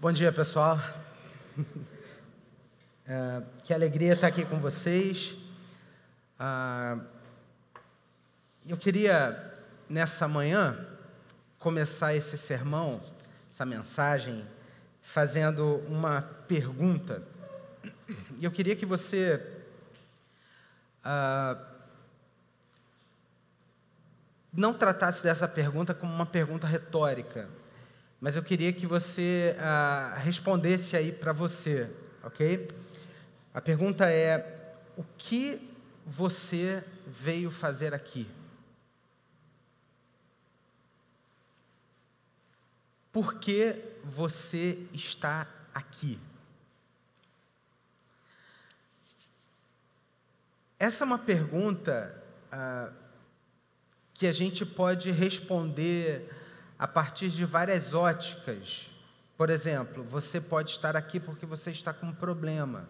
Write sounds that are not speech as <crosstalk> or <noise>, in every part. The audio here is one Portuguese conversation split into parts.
Bom dia, pessoal. É, que alegria estar aqui com vocês. Ah, eu queria, nessa manhã, começar esse sermão, essa mensagem, fazendo uma pergunta. E eu queria que você ah, não tratasse dessa pergunta como uma pergunta retórica, mas eu queria que você ah, respondesse aí para você, ok? A pergunta é: o que você veio fazer aqui? Por que você está aqui? Essa é uma pergunta ah, que a gente pode responder a partir de várias óticas. Por exemplo, você pode estar aqui porque você está com um problema.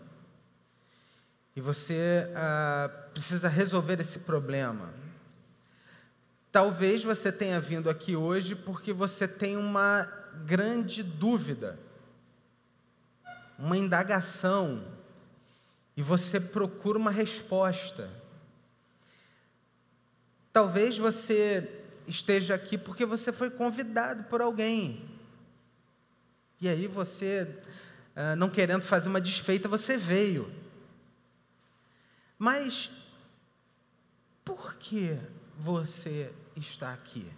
E você ah, precisa resolver esse problema. Talvez você tenha vindo aqui hoje porque você tem uma grande dúvida, uma indagação, e você procura uma resposta. Talvez você esteja aqui porque você foi convidado por alguém. E aí você, ah, não querendo fazer uma desfeita, você veio. Mas por que você está aqui?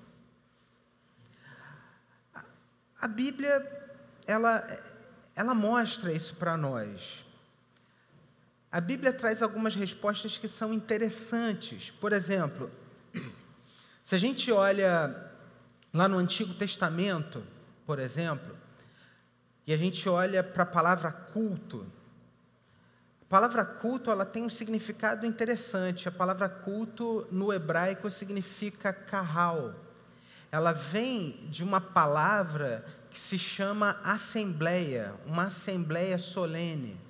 A Bíblia, ela, ela mostra isso para nós. A Bíblia traz algumas respostas que são interessantes. Por exemplo, se a gente olha lá no Antigo Testamento, por exemplo, e a gente olha para a palavra culto, a palavra culto ela tem um significado interessante. A palavra culto no hebraico significa carral ela vem de uma palavra que se chama assembleia, uma assembleia solene.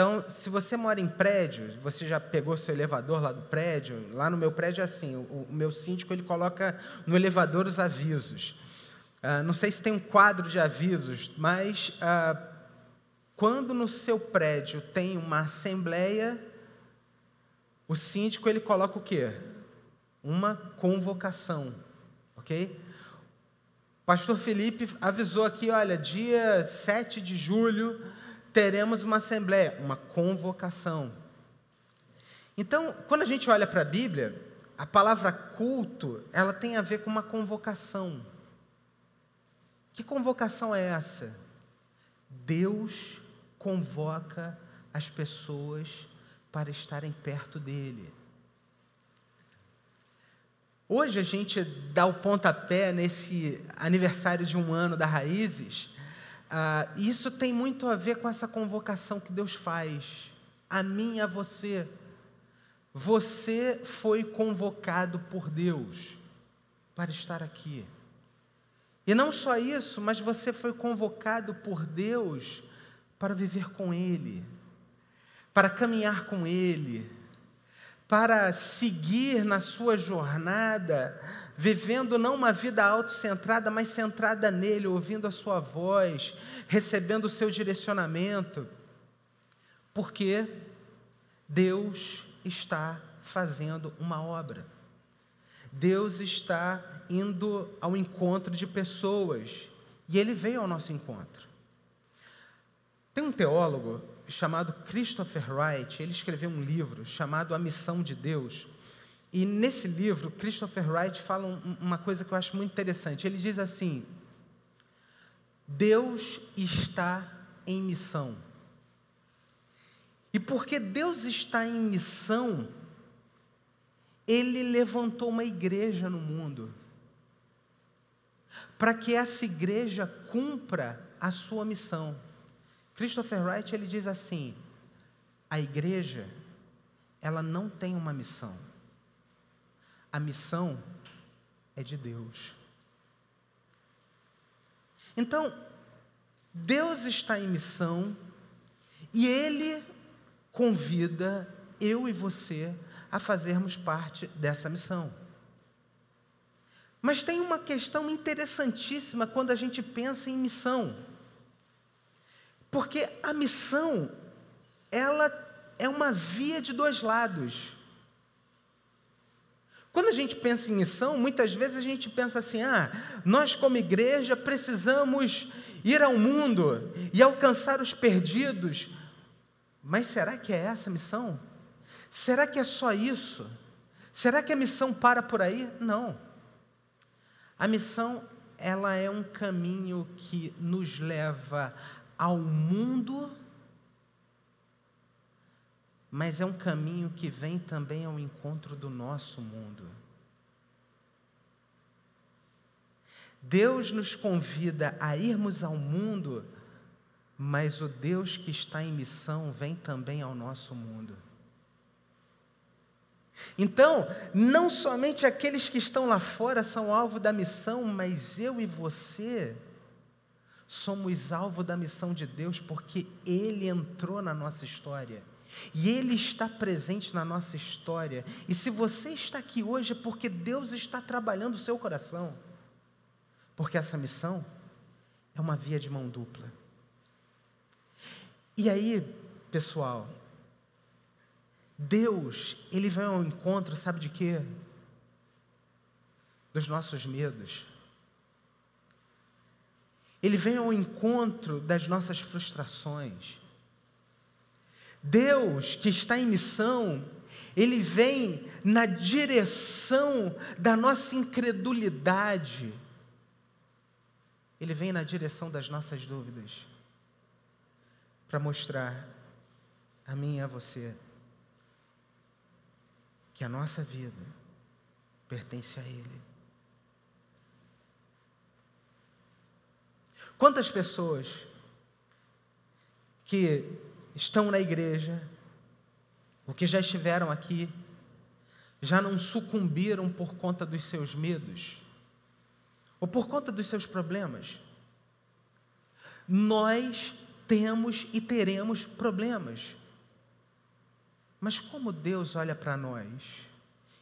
Então, se você mora em prédio, você já pegou seu elevador lá do prédio, lá no meu prédio é assim, o, o meu síndico ele coloca no elevador os avisos. Ah, não sei se tem um quadro de avisos, mas ah, quando no seu prédio tem uma assembleia, o síndico ele coloca o quê? Uma convocação ok? O pastor Felipe avisou aqui, olha, dia 7 de julho teremos uma assembleia, uma convocação. Então, quando a gente olha para a Bíblia, a palavra culto, ela tem a ver com uma convocação. Que convocação é essa? Deus convoca as pessoas para estarem perto dele. Hoje a gente dá o pontapé nesse aniversário de um ano da Raízes. Uh, isso tem muito a ver com essa convocação que Deus faz, a mim e a você. Você foi convocado por Deus para estar aqui. E não só isso, mas você foi convocado por Deus para viver com Ele, para caminhar com Ele, para seguir na sua jornada, vivendo não uma vida autocentrada, mas centrada nele, ouvindo a sua voz, recebendo o seu direcionamento, porque Deus está fazendo uma obra. Deus está indo ao encontro de pessoas e ele veio ao nosso encontro. Tem um teólogo chamado Christopher Wright, ele escreveu um livro chamado A Missão de Deus. E nesse livro, Christopher Wright fala uma coisa que eu acho muito interessante. Ele diz assim: Deus está em missão. E porque Deus está em missão, Ele levantou uma igreja no mundo, para que essa igreja cumpra a sua missão. Christopher Wright ele diz assim: a igreja ela não tem uma missão. A missão é de Deus. Então, Deus está em missão e Ele convida eu e você a fazermos parte dessa missão. Mas tem uma questão interessantíssima quando a gente pensa em missão. Porque a missão, ela é uma via de dois lados. Quando a gente pensa em missão, muitas vezes a gente pensa assim: ah, nós como igreja precisamos ir ao mundo e alcançar os perdidos. Mas será que é essa a missão? Será que é só isso? Será que a missão para por aí? Não. A missão, ela é um caminho que nos leva ao mundo, mas é um caminho que vem também ao encontro do nosso mundo. Deus nos convida a irmos ao mundo, mas o Deus que está em missão vem também ao nosso mundo. Então, não somente aqueles que estão lá fora são alvo da missão, mas eu e você somos alvo da missão de Deus porque Ele entrou na nossa história. E Ele está presente na nossa história. E se você está aqui hoje é porque Deus está trabalhando o seu coração. Porque essa missão é uma via de mão dupla. E aí, pessoal, Deus, Ele vem ao encontro, sabe de quê? Dos nossos medos. Ele vem ao encontro das nossas frustrações. Deus, que está em missão, Ele vem na direção da nossa incredulidade. Ele vem na direção das nossas dúvidas. Para mostrar a mim e a você que a nossa vida pertence a Ele. Quantas pessoas que estão na igreja, ou que já estiveram aqui, já não sucumbiram por conta dos seus medos, ou por conta dos seus problemas? Nós temos e teremos problemas. Mas como Deus olha para nós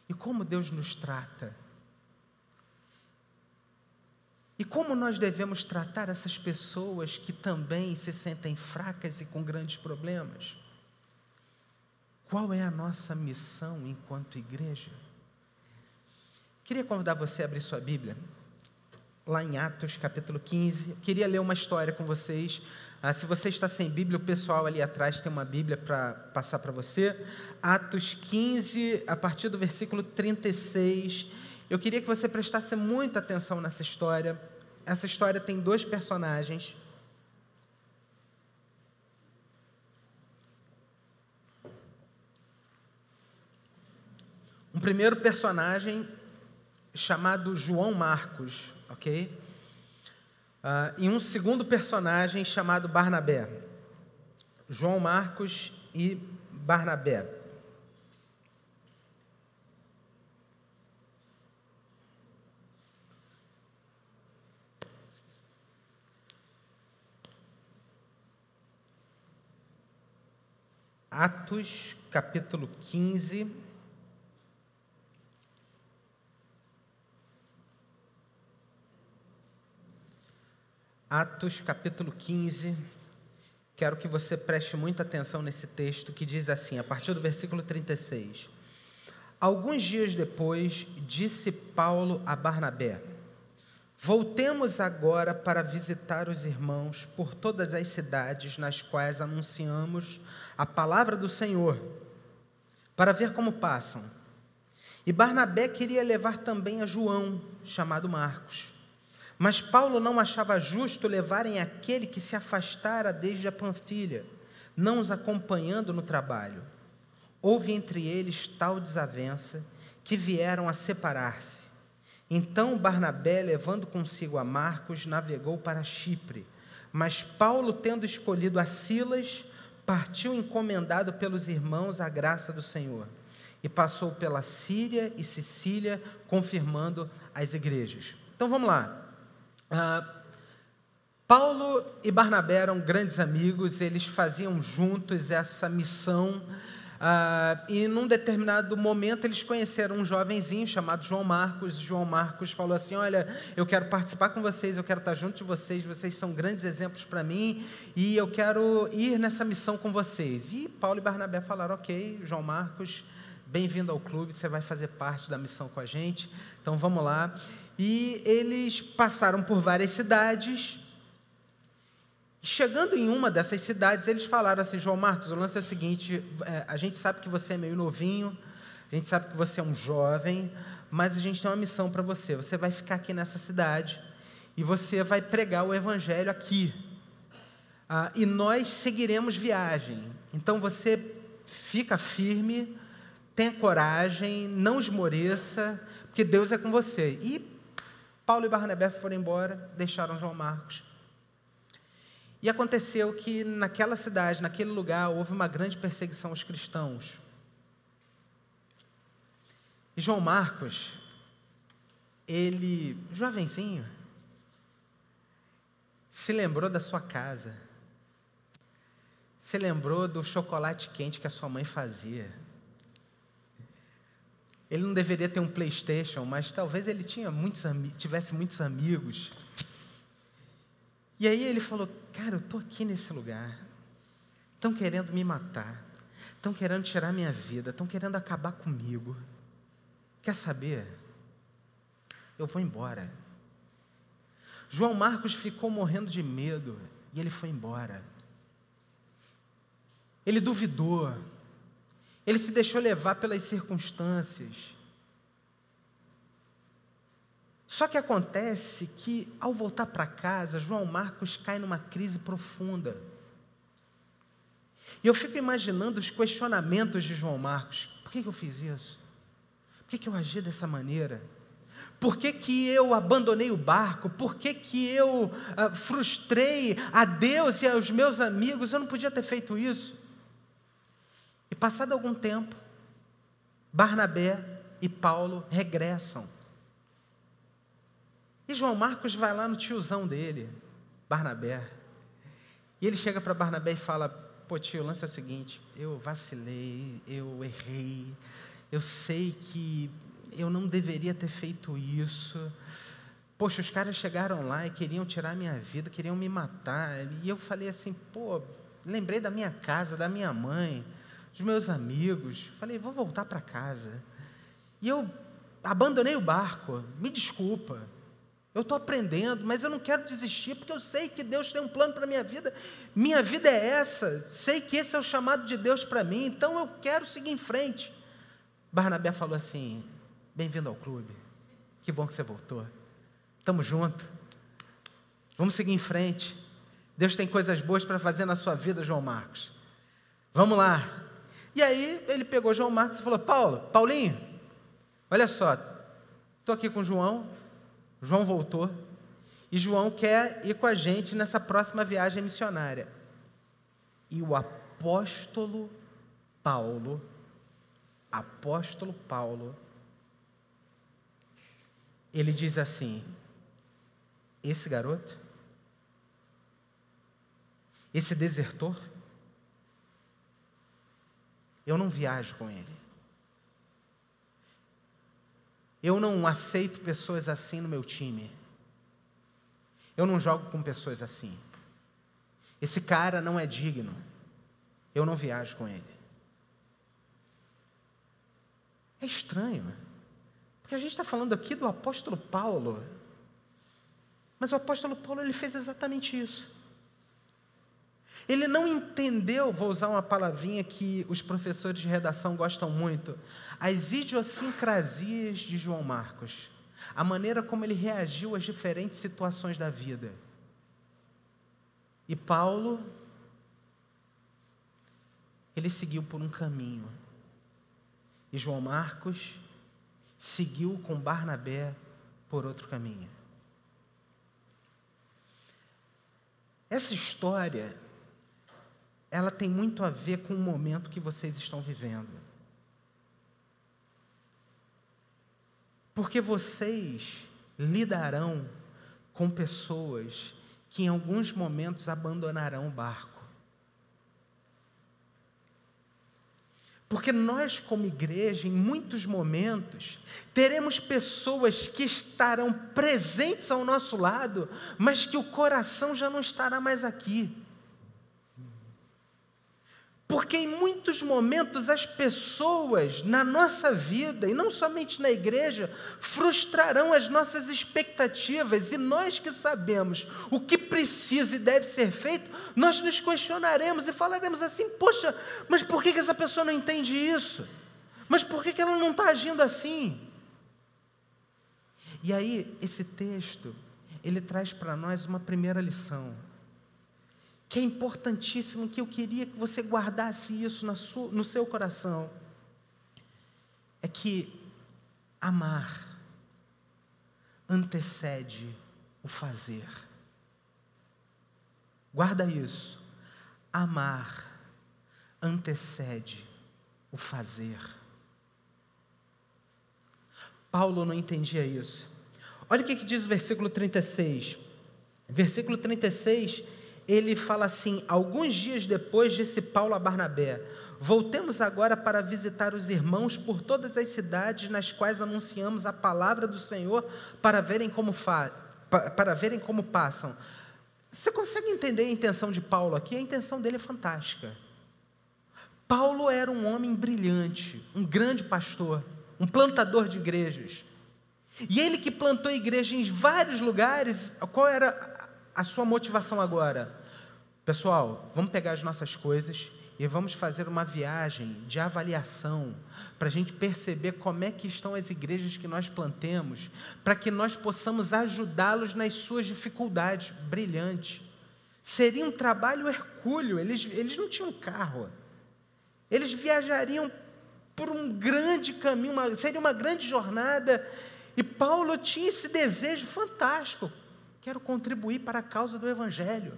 e como Deus nos trata? E como nós devemos tratar essas pessoas que também se sentem fracas e com grandes problemas? Qual é a nossa missão enquanto igreja? Queria convidar você a abrir sua Bíblia, lá em Atos capítulo 15. Eu queria ler uma história com vocês ah, se você está sem Bíblia, o pessoal ali atrás tem uma Bíblia para passar para você. Atos 15, a partir do versículo 36. Eu queria que você prestasse muita atenção nessa história. Essa história tem dois personagens. Um primeiro personagem chamado João Marcos, ok? Uh, e um segundo personagem chamado Barnabé. João Marcos e Barnabé. Atos, capítulo 15. Atos capítulo 15. Quero que você preste muita atenção nesse texto que diz assim, a partir do versículo 36. Alguns dias depois, disse Paulo a Barnabé: Voltemos agora para visitar os irmãos por todas as cidades nas quais anunciamos a palavra do Senhor, para ver como passam. E Barnabé queria levar também a João, chamado Marcos. Mas Paulo não achava justo levarem aquele que se afastara desde a Panfilha, não os acompanhando no trabalho. Houve entre eles tal desavença que vieram a separar-se. Então Barnabé, levando consigo a Marcos, navegou para Chipre. Mas Paulo, tendo escolhido a Silas, partiu encomendado pelos irmãos à graça do Senhor. E passou pela Síria e Sicília, confirmando as igrejas. Então vamos lá. Ah, Paulo e Barnabé eram grandes amigos, eles faziam juntos essa missão Ah, e num determinado momento eles conheceram um jovenzinho chamado João Marcos. João Marcos falou assim: Olha, eu quero participar com vocês, eu quero estar junto de vocês, vocês são grandes exemplos para mim e eu quero ir nessa missão com vocês. E Paulo e Barnabé falaram: Ok, João Marcos, bem-vindo ao clube, você vai fazer parte da missão com a gente, então vamos lá. E eles passaram por várias cidades, Chegando em uma dessas cidades, eles falaram assim: João Marcos, o lance é o seguinte: é, a gente sabe que você é meio novinho, a gente sabe que você é um jovem, mas a gente tem uma missão para você. Você vai ficar aqui nessa cidade e você vai pregar o evangelho aqui. Ah, e nós seguiremos viagem. Então você fica firme, tenha coragem, não esmoreça, porque Deus é com você. E Paulo e Barnabé foram embora, deixaram João Marcos. E aconteceu que naquela cidade, naquele lugar, houve uma grande perseguição aos cristãos. E João Marcos, ele, jovenzinho, se lembrou da sua casa, se lembrou do chocolate quente que a sua mãe fazia. Ele não deveria ter um PlayStation, mas talvez ele tinha muitos, tivesse muitos amigos e aí ele falou: Cara, eu estou aqui nesse lugar. Estão querendo me matar. Estão querendo tirar minha vida. Estão querendo acabar comigo. Quer saber? Eu vou embora. João Marcos ficou morrendo de medo e ele foi embora. Ele duvidou. Ele se deixou levar pelas circunstâncias. Só que acontece que, ao voltar para casa, João Marcos cai numa crise profunda. E eu fico imaginando os questionamentos de João Marcos: por que, eu fiz isso? Por que, que eu agi dessa maneira? Por que, que eu abandonei o barco? Por que, que eu uh, frustrei a Deus e aos meus amigos? Eu não podia ter feito isso. E passado algum tempo, Barnabé e Paulo regressam. E João Marcos vai lá no tiozão dele, Barnabé. E ele chega para Barnabé e fala: Pô, tio, o lance é o seguinte: eu vacilei, eu errei, eu sei que eu não deveria ter feito isso. Poxa, os caras chegaram lá e queriam tirar minha vida, queriam me matar. E eu falei assim: pô, lembrei da minha casa, da minha mãe, dos meus amigos. Falei: vou voltar para casa. E eu abandonei o barco, me desculpa. Eu estou aprendendo, mas eu não quero desistir, porque eu sei que Deus tem um plano para a minha vida. Minha vida é essa, sei que esse é o chamado de Deus para mim, então eu quero seguir em frente. Barnabé falou assim: Bem-vindo ao clube, que bom que você voltou. Estamos juntos, vamos seguir em frente. Deus tem coisas boas para fazer na sua vida, João Marcos. Vamos lá. E aí ele pegou João Marcos e falou: Paulo, Paulinho, olha só, estou aqui com o João, João voltou e João quer ir com a gente nessa próxima viagem missionária. E o apóstolo Paulo, apóstolo Paulo, ele diz assim: esse garoto, esse desertor, eu não viajo com ele. Eu não aceito pessoas assim no meu time. Eu não jogo com pessoas assim. Esse cara não é digno. Eu não viajo com ele. É estranho, porque a gente está falando aqui do apóstolo Paulo, mas o apóstolo Paulo ele fez exatamente isso. Ele não entendeu, vou usar uma palavrinha que os professores de redação gostam muito, as idiosincrasias de João Marcos, a maneira como ele reagiu às diferentes situações da vida. E Paulo, ele seguiu por um caminho. E João Marcos seguiu com Barnabé por outro caminho. Essa história ela tem muito a ver com o momento que vocês estão vivendo. Porque vocês lidarão com pessoas que em alguns momentos abandonarão o barco. Porque nós, como igreja, em muitos momentos, teremos pessoas que estarão presentes ao nosso lado, mas que o coração já não estará mais aqui. Porque em muitos momentos as pessoas na nossa vida, e não somente na igreja, frustrarão as nossas expectativas, e nós que sabemos o que precisa e deve ser feito, nós nos questionaremos e falaremos assim: poxa, mas por que, essa pessoa não entende isso? Mas por que, ela não está agindo assim? E aí, esse texto, ele traz para nós uma primeira lição que é importantíssimo, que eu queria que você guardasse isso no seu coração, é que amar antecede o fazer. Guarda isso. Amar antecede o fazer. Paulo não entendia isso. Olha o que, que diz o versículo 36. Versículo 36 ele fala assim: alguns dias depois, disse Paulo a Barnabé: Voltemos agora para visitar os irmãos por todas as cidades nas quais anunciamos a palavra do Senhor para verem como, fa para verem como passam. Você consegue entender a intenção de Paulo aqui? A intenção dele é fantástica. Paulo era um homem brilhante, um grande pastor, um plantador de igrejas. E ele que plantou igreja em vários lugares, qual era a sua motivação agora? Pessoal, vamos pegar as nossas coisas e vamos fazer uma viagem de avaliação para a gente perceber como é que estão as igrejas que nós plantemos, para que nós possamos ajudá-los nas suas dificuldades. Brilhante. Seria um trabalho hercúleo, eles, eles não tinham carro. Eles viajariam por um grande caminho, uma, seria uma grande jornada. E Paulo tinha esse desejo fantástico. Quero contribuir para a causa do Evangelho.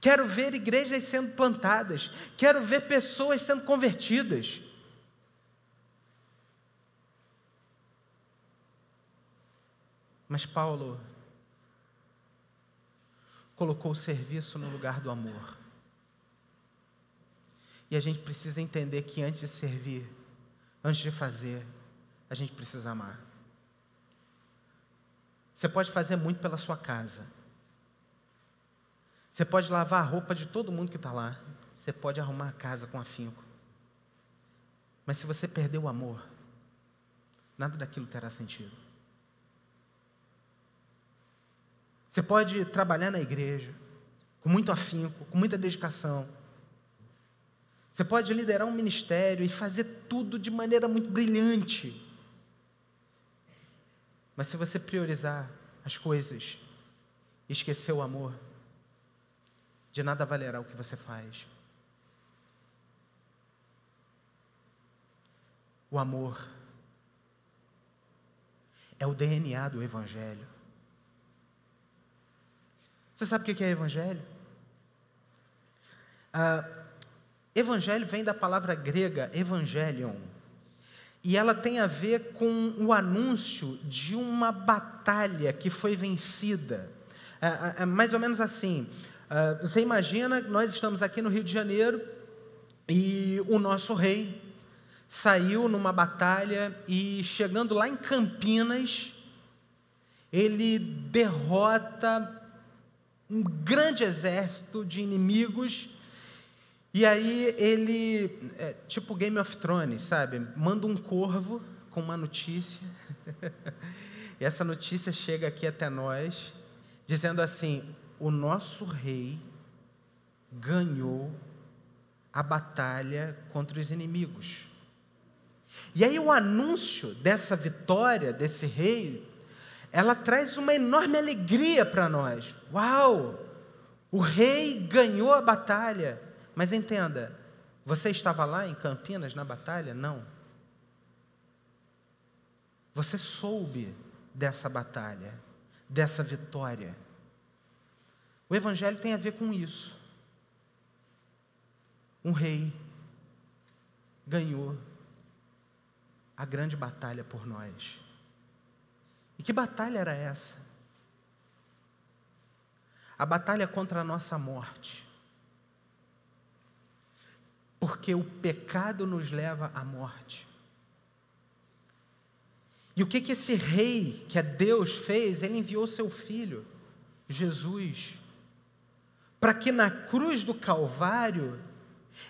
Quero ver igrejas sendo plantadas. Quero ver pessoas sendo convertidas. Mas Paulo colocou o serviço no lugar do amor. E a gente precisa entender que antes de servir, antes de fazer, a gente precisa amar. Você pode fazer muito pela sua casa. Você pode lavar a roupa de todo mundo que está lá. Você pode arrumar a casa com afinco. Mas se você perder o amor, nada daquilo terá sentido. Você pode trabalhar na igreja com muito afinco, com muita dedicação. Você pode liderar um ministério e fazer tudo de maneira muito brilhante. Mas se você priorizar as coisas e esquecer o amor, de nada valerá o que você faz. O amor é o DNA do Evangelho. Você sabe o que é Evangelho? Ah, evangelho vem da palavra grega evangelion, e ela tem a ver com o anúncio de uma batalha que foi vencida. É, é, é mais ou menos assim: uh, você imagina, nós estamos aqui no Rio de Janeiro e o nosso rei saiu numa batalha e chegando lá em Campinas, ele derrota um grande exército de inimigos e aí ele, é, tipo Game of Thrones, sabe? Manda um corvo com uma notícia. <laughs> e essa notícia chega aqui até nós, dizendo assim: o nosso rei ganhou a batalha contra os inimigos. E aí o anúncio dessa vitória desse rei, ela traz uma enorme alegria para nós. Uau! O rei ganhou a batalha. Mas entenda, você estava lá em Campinas na batalha? Não. Você soube dessa batalha, dessa vitória. O Evangelho tem a ver com isso. Um rei ganhou a grande batalha por nós. E que batalha era essa? A batalha contra a nossa morte. porque o pecado nos leva à morte. E o que, que esse rei, que é Deus, fez? Ele enviou seu filho, Jesus, para que na cruz do Calvário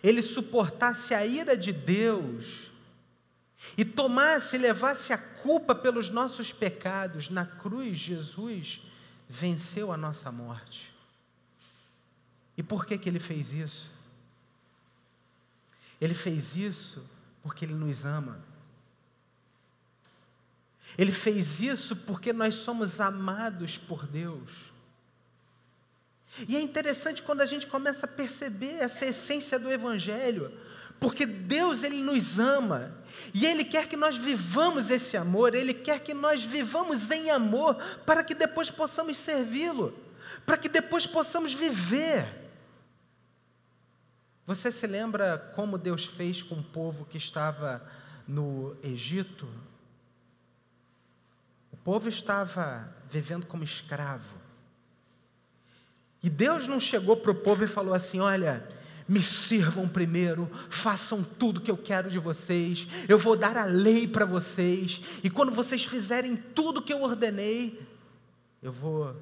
ele suportasse a ira de Deus e tomasse, levasse a culpa pelos nossos pecados. Na cruz, Jesus venceu a nossa morte. E por que, que ele fez isso? Ele fez isso porque ele nos ama. Ele fez isso porque nós somos amados por Deus. E é interessante quando a gente começa a perceber essa essência do Evangelho, porque Deus ele nos ama e Ele quer que nós vivamos esse amor, Ele quer que nós vivamos em amor para que depois possamos servi-lo, para que depois possamos viver. Você se lembra como Deus fez com o povo que estava no Egito? O povo estava vivendo como escravo. E Deus não chegou para o povo e falou assim: olha, me sirvam primeiro, façam tudo que eu quero de vocês, eu vou dar a lei para vocês, e quando vocês fizerem tudo que eu ordenei, eu vou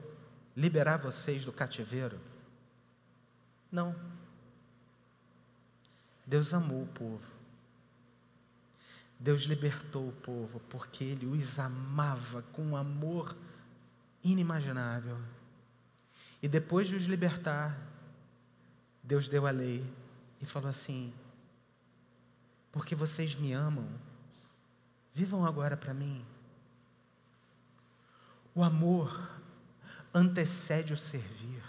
liberar vocês do cativeiro. Não. Deus amou o povo. Deus libertou o povo porque Ele os amava com um amor inimaginável. E depois de os libertar, Deus deu a lei e falou assim: porque vocês me amam, vivam agora para mim. O amor antecede o servir,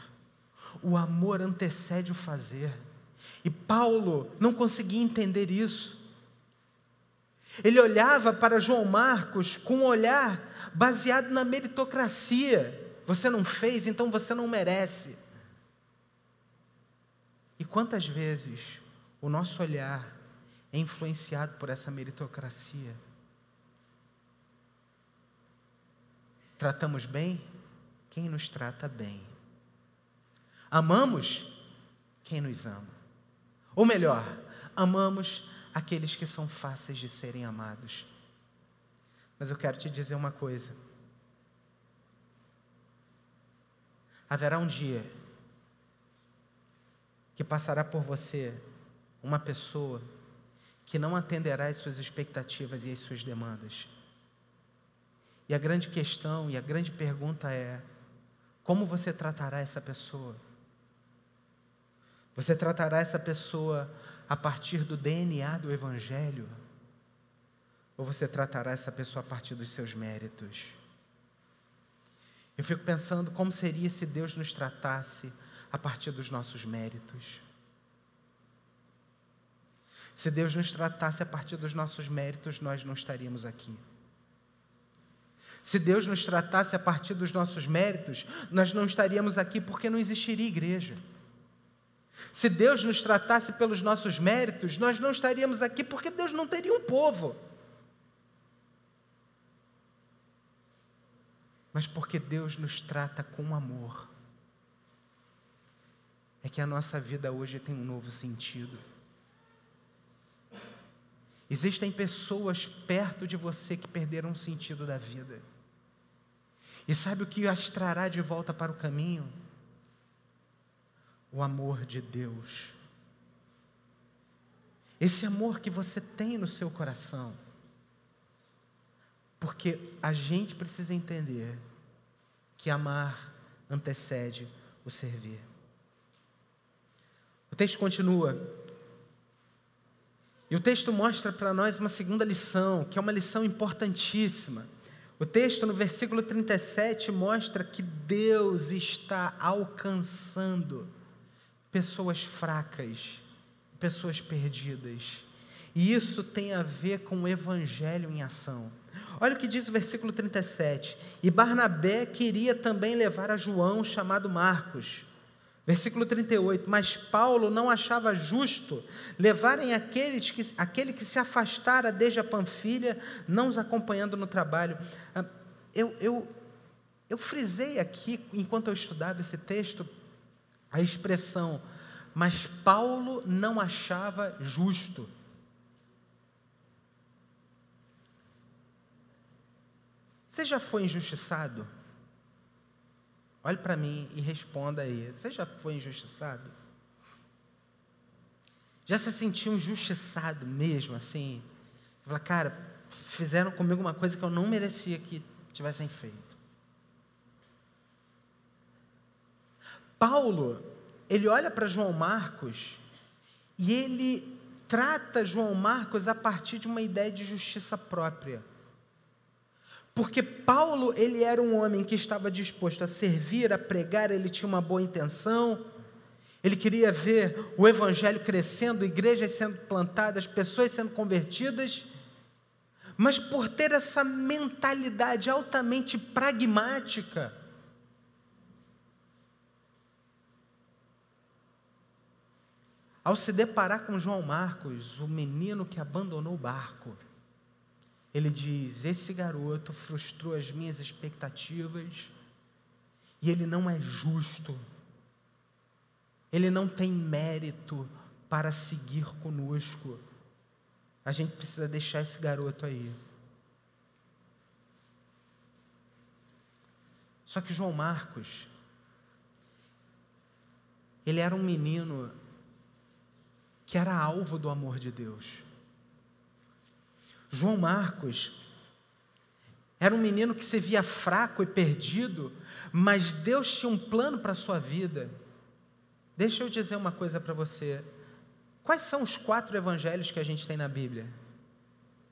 o amor antecede o fazer. E Paulo não conseguia entender isso. Ele olhava para João Marcos com um olhar baseado na meritocracia. Você não fez, então você não merece. E quantas vezes o nosso olhar é influenciado por essa meritocracia? Tratamos bem quem nos trata bem. Amamos quem nos ama. Ou melhor, amamos aqueles que são fáceis de serem amados. Mas eu quero te dizer uma coisa. Haverá um dia que passará por você uma pessoa que não atenderá às suas expectativas e às suas demandas. E a grande questão e a grande pergunta é: como você tratará essa pessoa? Você tratará essa pessoa a partir do DNA do Evangelho? Ou você tratará essa pessoa a partir dos seus méritos? Eu fico pensando como seria se Deus nos tratasse a partir dos nossos méritos. Se Deus nos tratasse a partir dos nossos méritos, nós não estaríamos aqui. Se Deus nos tratasse a partir dos nossos méritos, nós não estaríamos aqui porque não existiria igreja. Se Deus nos tratasse pelos nossos méritos, nós não estaríamos aqui porque Deus não teria um povo. Mas porque Deus nos trata com amor. É que a nossa vida hoje tem um novo sentido. Existem pessoas perto de você que perderam o sentido da vida. E sabe o que as trará de volta para o caminho? o amor de Deus. Esse amor que você tem no seu coração. Porque a gente precisa entender que amar antecede o servir. O texto continua. E o texto mostra para nós uma segunda lição, que é uma lição importantíssima. O texto, no versículo 37, mostra que Deus está alcançando pessoas fracas, pessoas perdidas. E isso tem a ver com o evangelho em ação. Olha o que diz o versículo 37. E Barnabé queria também levar a João, chamado Marcos. Versículo 38. Mas Paulo não achava justo levarem aqueles que, aquele que se afastara desde a Panfilha, não os acompanhando no trabalho. Ah, eu, eu, eu frisei aqui, enquanto eu estudava esse texto, a expressão mas Paulo não achava justo. Você já foi injustiçado? Olhe para mim e responda aí. Você já foi injustiçado? Já se sentiu injustiçado mesmo, assim? Fala, cara, fizeram comigo uma coisa que eu não merecia que tivessem feito. Paulo, ele olha para João Marcos e ele trata João Marcos a partir de uma ideia de justiça própria. Porque Paulo, ele era um homem que estava disposto a servir, a pregar, ele tinha uma boa intenção, ele queria ver o evangelho crescendo, igrejas sendo plantadas, pessoas sendo convertidas, mas por ter essa mentalidade altamente pragmática, ao se deparar com João Marcos, o menino que abandonou o barco, ele diz: Esse garoto frustrou as minhas expectativas e ele não é justo, ele não tem mérito para seguir conosco. A gente precisa deixar esse garoto aí. Só que João Marcos, ele era um menino que era alvo do amor de Deus. João Marcos era um menino que se via fraco e perdido, mas Deus tinha um plano para a sua vida. Deixa eu dizer uma coisa para você. Quais são os quatro evangelhos que a gente tem na Bíblia?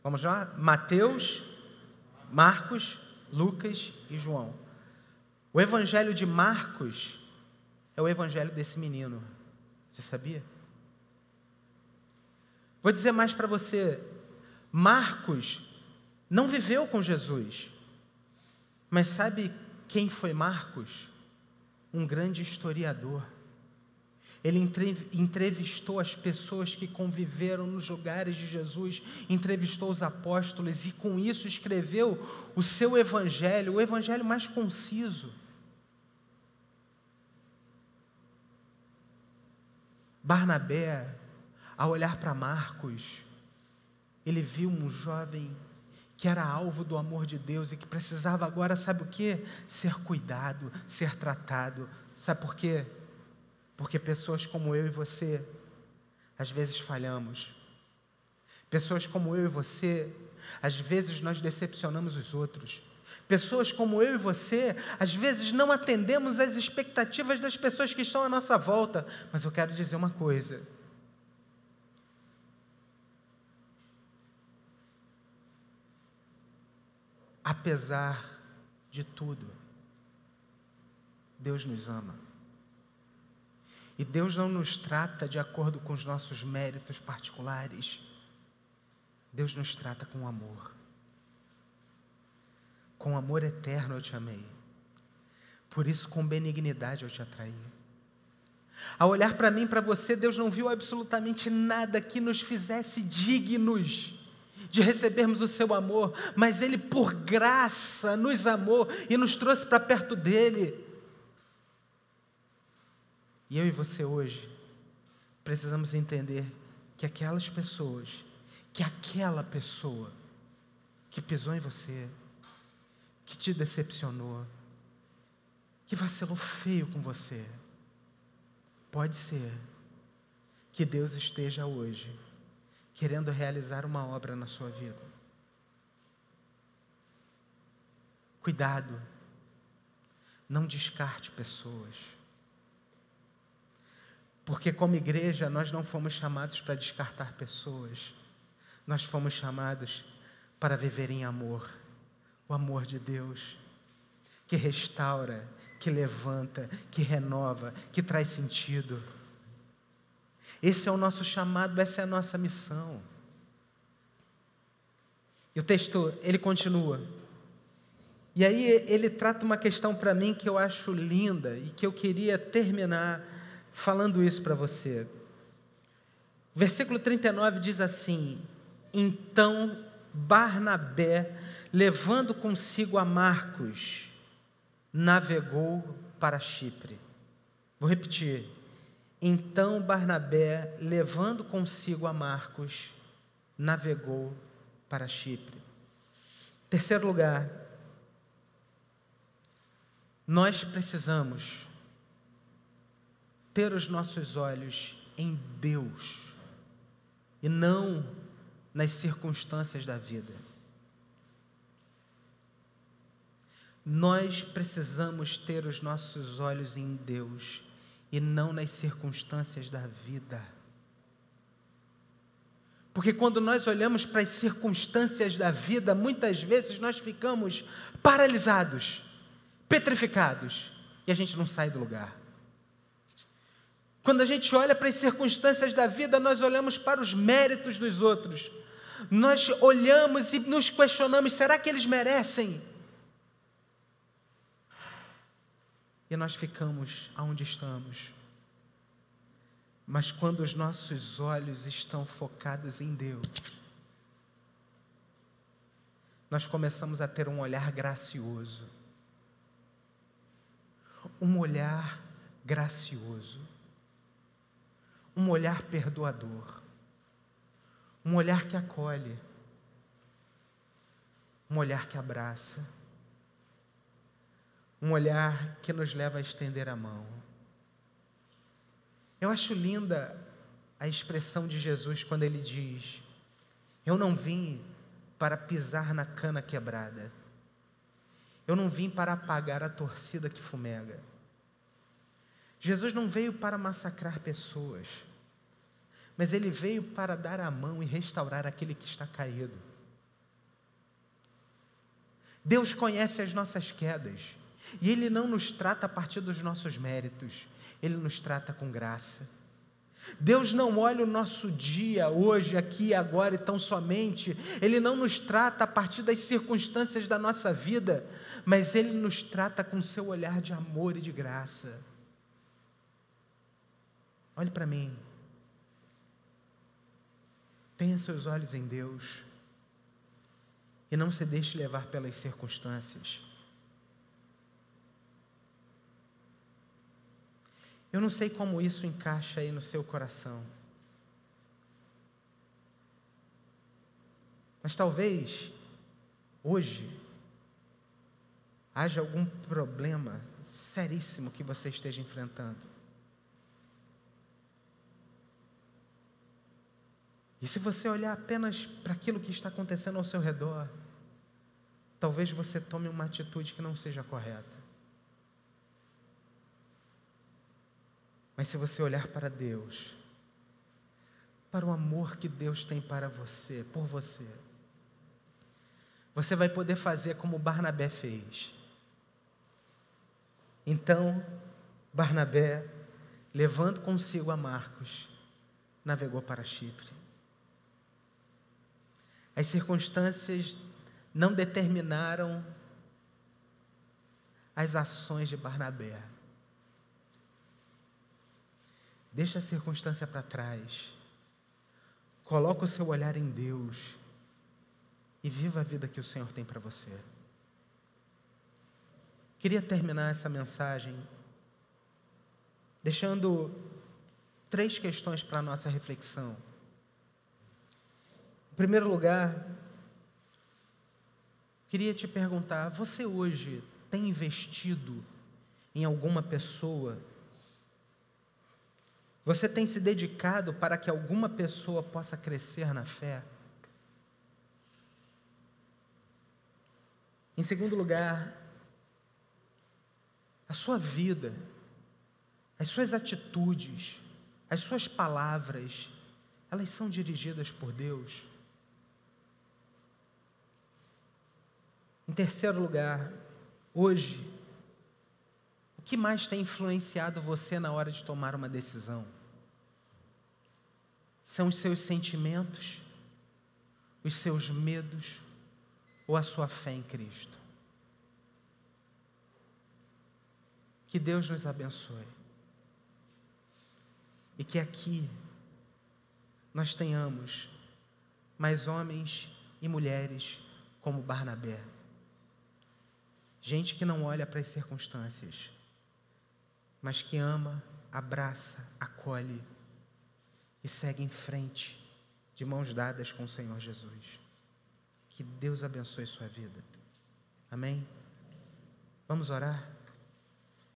Vamos lá? Mateus, Marcos, Lucas e João. O evangelho de Marcos é o evangelho desse menino. Você sabia? Vou dizer mais para você. Marcos não viveu com Jesus. Mas sabe quem foi Marcos? Um grande historiador. Ele entrevistou as pessoas que conviveram nos lugares de Jesus, entrevistou os apóstolos e com isso escreveu o seu evangelho, o evangelho mais conciso. Barnabé, ao olhar para Marcos, ele viu um jovem que era alvo do amor de Deus e que precisava agora, sabe o que? Ser cuidado, ser tratado. Sabe por quê? Porque pessoas como eu e você, às vezes falhamos. Pessoas como eu e você, às vezes nós decepcionamos os outros. Pessoas como eu e você, às vezes não atendemos às expectativas das pessoas que estão à nossa volta. Mas eu quero dizer uma coisa: apesar de tudo, Deus nos ama. E Deus não nos trata de acordo com os nossos méritos particulares. Deus nos trata com amor. Com amor eterno eu te amei. Por isso, com benignidade eu te atraí. Ao olhar para mim, para você, Deus não viu absolutamente nada que nos fizesse dignos de recebermos o seu amor, mas Ele, por graça, nos amou e nos trouxe para perto dEle. E eu e você hoje precisamos entender que aquelas pessoas, que aquela pessoa que pisou em você, que te decepcionou, que vacilou feio com você, pode ser que Deus esteja hoje querendo realizar uma obra na sua vida. Cuidado, não descarte pessoas. Porque, como igreja, nós não fomos chamados para descartar pessoas, nós fomos chamados para viver em amor o amor de Deus, que restaura, que levanta, que renova, que traz sentido. Esse é o nosso chamado, essa é a nossa missão. E o texto, ele continua. E aí ele trata uma questão para mim que eu acho linda e que eu queria terminar falando isso para você. Versículo 39 diz assim: Então Barnabé, levando consigo a Marcos, navegou para Chipre. Vou repetir. Então Barnabé, levando consigo a Marcos, navegou para Chipre. Terceiro lugar, nós precisamos ter os nossos olhos em Deus e não nas circunstâncias da vida. Nós precisamos ter os nossos olhos em Deus e não nas circunstâncias da vida. Porque quando nós olhamos para as circunstâncias da vida, muitas vezes nós ficamos paralisados, petrificados, e a gente não sai do lugar. Quando a gente olha para as circunstâncias da vida, nós olhamos para os méritos dos outros. Nós olhamos e nos questionamos: será que eles merecem? E nós ficamos aonde estamos. Mas quando os nossos olhos estão focados em Deus, nós começamos a ter um olhar gracioso. Um olhar gracioso. Um olhar perdoador. Um olhar que acolhe. Um olhar que abraça um olhar que nos leva a estender a mão. Eu acho linda a expressão de Jesus quando ele diz: Eu não vim para pisar na cana quebrada, eu não vim para apagar a torcida que fumega. Jesus não veio para massacrar pessoas, mas ele veio para dar a mão e restaurar aquele que está caído. Deus conhece as nossas quedas. E Ele não nos trata a partir dos nossos méritos, Ele nos trata com graça. Deus não olha o nosso dia, hoje, aqui, agora e tão somente, Ele não nos trata a partir das circunstâncias da nossa vida, mas Ele nos trata com seu olhar de amor e de graça. Olhe para mim. Tenha seus olhos em Deus e não se deixe levar pelas circunstâncias. Eu não sei como isso encaixa aí no seu coração. Mas talvez hoje haja algum problema seríssimo que você esteja enfrentando. E se você olhar apenas para aquilo que está acontecendo ao seu redor, talvez você tome uma atitude que não seja correta. Mas se você olhar para Deus, para o amor que Deus tem para você, por você, você vai poder fazer como Barnabé fez. Então, Barnabé, levando consigo a Marcos, navegou para Chipre. As circunstâncias não determinaram as ações de Barnabé. Deixa a circunstância para trás. Coloca o seu olhar em Deus e viva a vida que o Senhor tem para você. Queria terminar essa mensagem deixando três questões para a nossa reflexão. Em primeiro lugar, queria te perguntar: você hoje tem investido em alguma pessoa você tem se dedicado para que alguma pessoa possa crescer na fé? Em segundo lugar, a sua vida, as suas atitudes, as suas palavras, elas são dirigidas por Deus? Em terceiro lugar, hoje, o que mais tem influenciado você na hora de tomar uma decisão? São os seus sentimentos, os seus medos ou a sua fé em Cristo? Que Deus nos abençoe. E que aqui nós tenhamos mais homens e mulheres como Barnabé. Gente que não olha para as circunstâncias, mas que ama abraça, acolhe e segue em frente, de mãos dadas com o Senhor Jesus. Que Deus abençoe sua vida. Amém? Vamos orar?